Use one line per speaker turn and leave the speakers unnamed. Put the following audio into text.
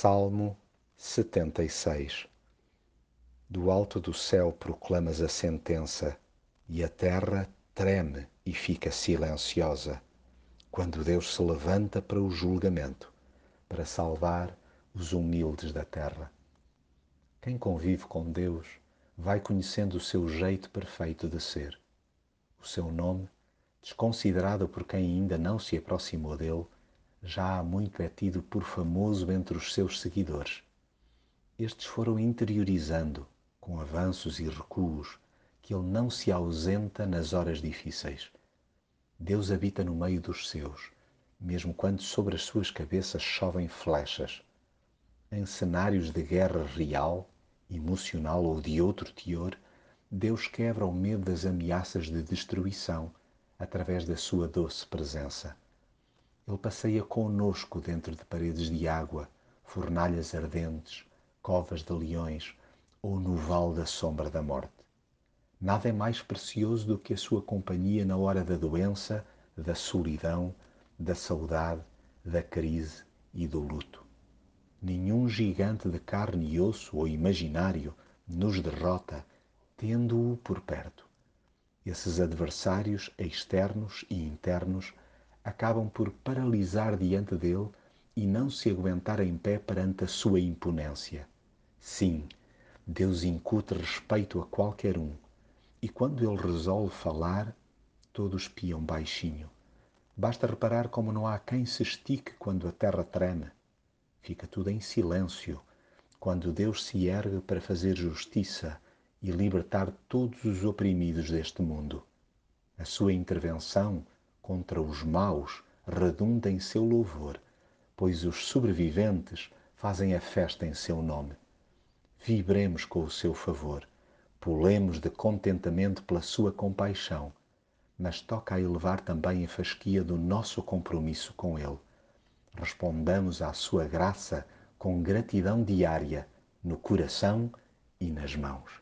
Salmo 76 Do alto do céu proclamas a sentença, e a terra treme e fica silenciosa, quando Deus se levanta para o julgamento, para salvar os humildes da terra. Quem convive com Deus vai conhecendo o seu jeito perfeito de ser. O seu nome, desconsiderado por quem ainda não se aproximou dele, já há muito é tido por famoso entre os seus seguidores. Estes foram interiorizando, com avanços e recuos, que ele não se ausenta nas horas difíceis. Deus habita no meio dos seus, mesmo quando sobre as suas cabeças chovem flechas. Em cenários de guerra real, emocional ou de outro teor, Deus quebra o medo das ameaças de destruição através da sua doce presença. Ele passeia conosco dentro de paredes de água, fornalhas ardentes, covas de leões ou no vale da sombra da morte. Nada é mais precioso do que a sua companhia na hora da doença, da solidão, da saudade, da crise e do luto. Nenhum gigante de carne e osso ou imaginário nos derrota, tendo-o por perto. Esses adversários externos e internos acabam por paralisar diante dele e não se aguentar em pé perante a sua imponência. Sim, Deus incute respeito a qualquer um, e quando ele resolve falar, todos piam baixinho. Basta reparar como não há quem se estique quando a terra treme. Fica tudo em silêncio quando Deus se ergue para fazer justiça e libertar todos os oprimidos deste mundo. A sua intervenção contra os maus redunda em seu louvor, pois os sobreviventes fazem a festa em seu nome. Vibremos com o seu favor, pulemos de contentamento pela sua compaixão, mas toca a elevar também a fasquia do nosso compromisso com Ele. Respondamos à sua graça com gratidão diária no coração e nas mãos.